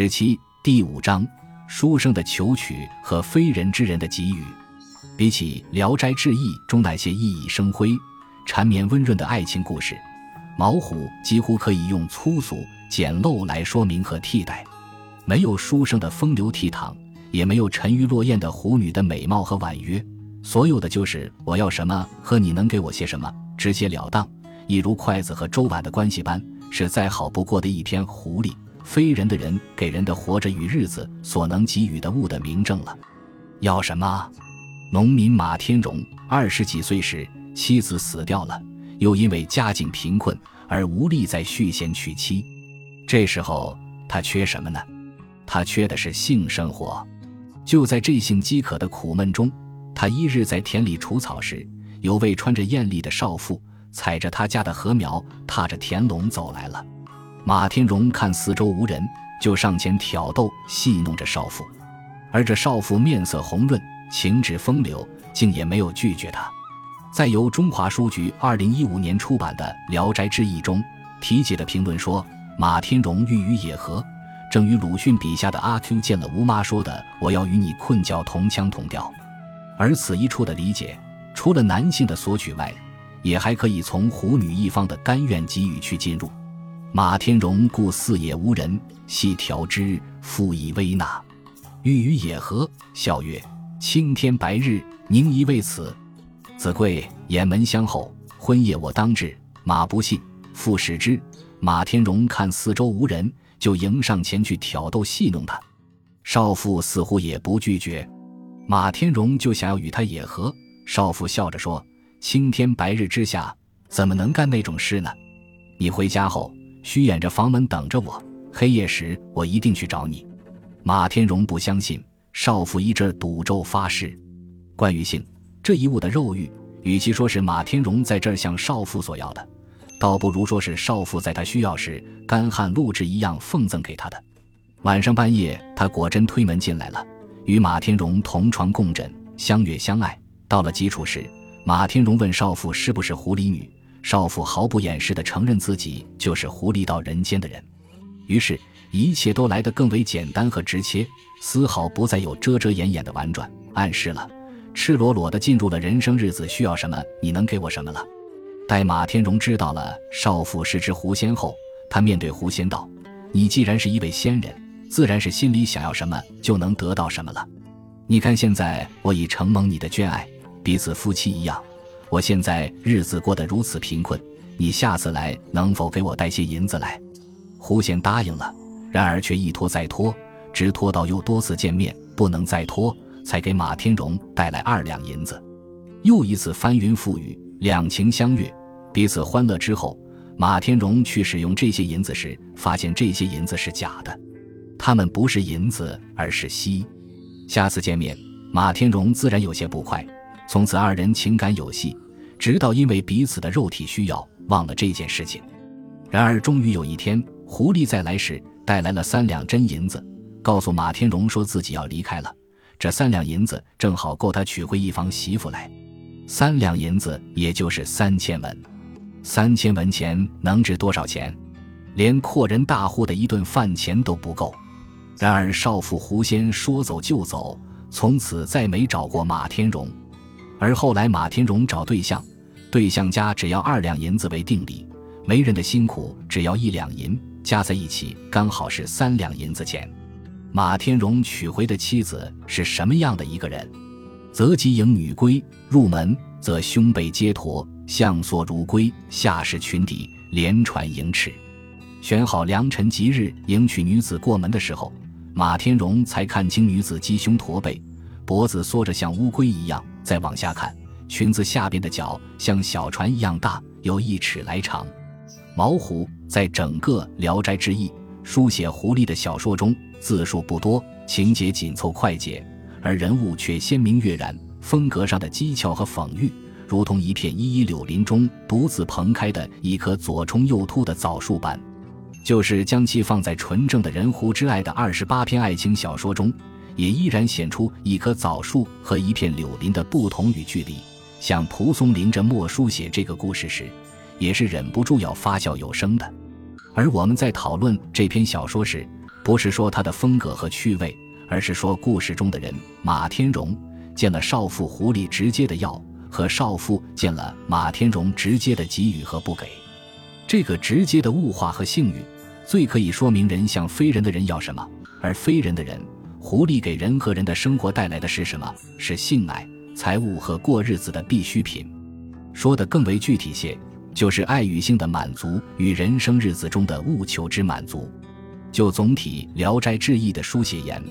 十七第五章：书生的求取和非人之人的给予。比起《聊斋志异》中那些熠熠生辉、缠绵温润的爱情故事，毛虎几乎可以用粗俗简陋来说明和替代。没有书生的风流倜傥，也没有沉鱼落雁的狐女的美貌和婉约，所有的就是我要什么和你能给我些什么，直截了当，一如筷子和粥碗的关系般，是再好不过的一篇狐狸。非人的人给人的活着与日子所能给予的物的明证了。要什么？农民马天荣二十几岁时，妻子死掉了，又因为家境贫困而无力再续弦娶妻。这时候他缺什么呢？他缺的是性生活。就在这性饥渴的苦闷中，他一日在田里除草时，有位穿着艳丽的少妇，踩着他家的禾苗，踏着田垄走来了。马天荣看四周无人，就上前挑逗戏弄着少妇，而这少妇面色红润，情致风流，竟也没有拒绝他。在由中华书局二零一五年出版的《聊斋志异》中题写的评论说，马天荣欲与野合，正与鲁迅笔下的阿 Q 见了吴妈说的“我要与你困觉”同腔同调。而此一处的理解，除了男性的索取外，也还可以从虎女一方的甘愿给予去进入。马天荣故四野无人，系调之，复以微纳。欲与野合，笑曰：“青天白日，宁宜为此？”子贵掩门相候，婚夜我当至。马不信，复使之。马天荣看四周无人，就迎上前去挑逗戏弄他。少妇似乎也不拒绝，马天荣就想要与他野合。少妇笑着说：“青天白日之下，怎么能干那种事呢？你回家后。”虚掩着房门等着我，黑夜时我一定去找你。马天荣不相信，少妇一阵赌咒发誓。关于性这一物的肉欲，与其说是马天荣在这儿向少妇索要的，倒不如说是少妇在他需要时干旱露质一样奉赠给他的。晚上半夜，他果真推门进来了，与马天荣同床共枕，相悦相爱。到了基础时，马天荣问少妇是不是狐狸女。少妇毫不掩饰地承认自己就是狐狸到人间的人，于是，一切都来得更为简单和直切，丝毫不再有遮遮掩掩的婉转，暗示了赤裸裸地进入了人生日子需要什么，你能给我什么了。待马天荣知道了少妇是只狐仙后，他面对狐仙道：“你既然是一位仙人，自然是心里想要什么就能得到什么了。你看现在我已承蒙你的眷爱，彼此夫妻一样。”我现在日子过得如此贫困，你下次来能否给我带些银子来？胡仙答应了，然而却一拖再拖，直拖到又多次见面不能再拖，才给马天荣带来二两银子。又一次翻云覆雨，两情相悦，彼此欢乐之后，马天荣去使用这些银子时，发现这些银子是假的，他们不是银子，而是锡。下次见面，马天荣自然有些不快。从此二人情感有戏，直到因为彼此的肉体需要忘了这件事情。然而终于有一天，狐狸再来时带来了三两真银子，告诉马天荣说自己要离开了。这三两银子正好够他娶回一房媳妇来。三两银子也就是三千文，三千文钱能值多少钱？连阔人大户的一顿饭钱都不够。然而少妇狐仙说走就走，从此再没找过马天荣。而后来，马天荣找对象，对象家只要二两银子为定礼，媒人的辛苦只要一两银，加在一起刚好是三两银子钱。马天荣娶回的妻子是什么样的一个人？择吉迎女归，入门则胸背皆驼，项索如龟，下士裙底连传盈尺。选好良辰吉日迎娶女子过门的时候，马天荣才看清女子鸡胸驼背，脖子缩着像乌龟一样。再往下看，裙子下边的脚像小船一样大，有一尺来长。毛虎在整个《聊斋志异》书写狐狸的小说中，字数不多，情节紧凑快捷，而人物却鲜明跃然，风格上的机巧和讽喻，如同一片依依柳林中独自蓬开的一棵左冲右突的枣树般。就是将其放在纯正的人狐之爱的二十八篇爱情小说中。也依然显出一棵枣树和一片柳林的不同与距离。像蒲松龄这墨书写这个故事时，也是忍不住要发笑有声的。而我们在讨论这篇小说时，不是说他的风格和趣味，而是说故事中的人马天荣见了少妇狐狸直接的要，和少妇见了马天荣直接的给予和不给。这个直接的物化和性欲，最可以说明人向非人的人要什么，而非人的人狐狸给人和人的生活带来的是什么？是性爱、财物和过日子的必需品。说的更为具体些，就是爱与性的满足与人生日子中的务求之满足。就总体《聊斋志异》的书写言，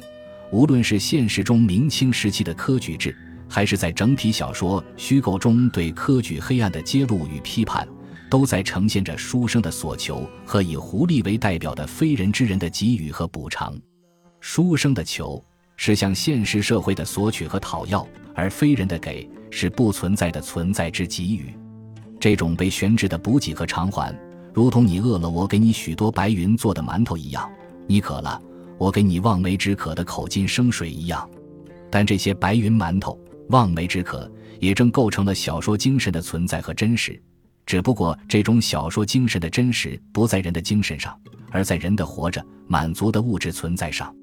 无论是现实中明清时期的科举制，还是在整体小说虚构中对科举黑暗的揭露与批判。都在呈现着书生的所求和以狐狸为代表的非人之人的给予和补偿。书生的求是向现实社会的索取和讨要，而非人的给是不存在的存在之给予。这种被悬置的补给和偿还，如同你饿了，我给你许多白云做的馒头一样；你渴了，我给你望梅止渴的口津生水一样。但这些白云馒头、望梅止渴，也正构成了小说精神的存在和真实。只不过，这种小说精神的真实不在人的精神上，而在人的活着、满足的物质存在上。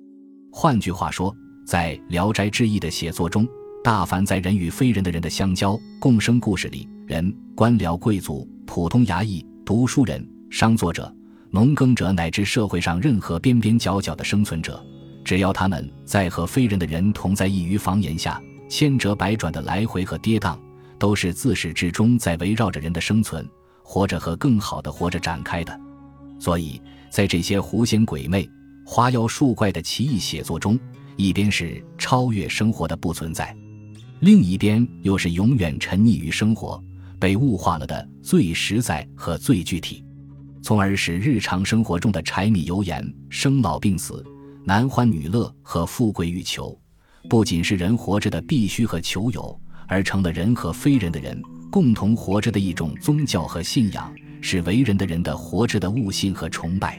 换句话说，在《聊斋志异》的写作中，大凡在人与非人的人的相交、共生故事里，人、官僚、贵族、普通衙役、读书人、商作者、农耕者，乃至社会上任何边边角角的生存者，只要他们在和非人的人同在一隅房檐下，千折百转的来回和跌宕。都是自始至终在围绕着人的生存、活着和更好的活着展开的，所以在这些狐仙鬼魅、花妖树怪的奇异写作中，一边是超越生活的不存在，另一边又是永远沉溺于生活、被物化了的最实在和最具体，从而使日常生活中的柴米油盐、生老病死、男欢女乐和富贵欲求，不仅是人活着的必须和求有。而成了人和非人的人共同活着的一种宗教和信仰，是为人的人的活着的悟性和崇拜。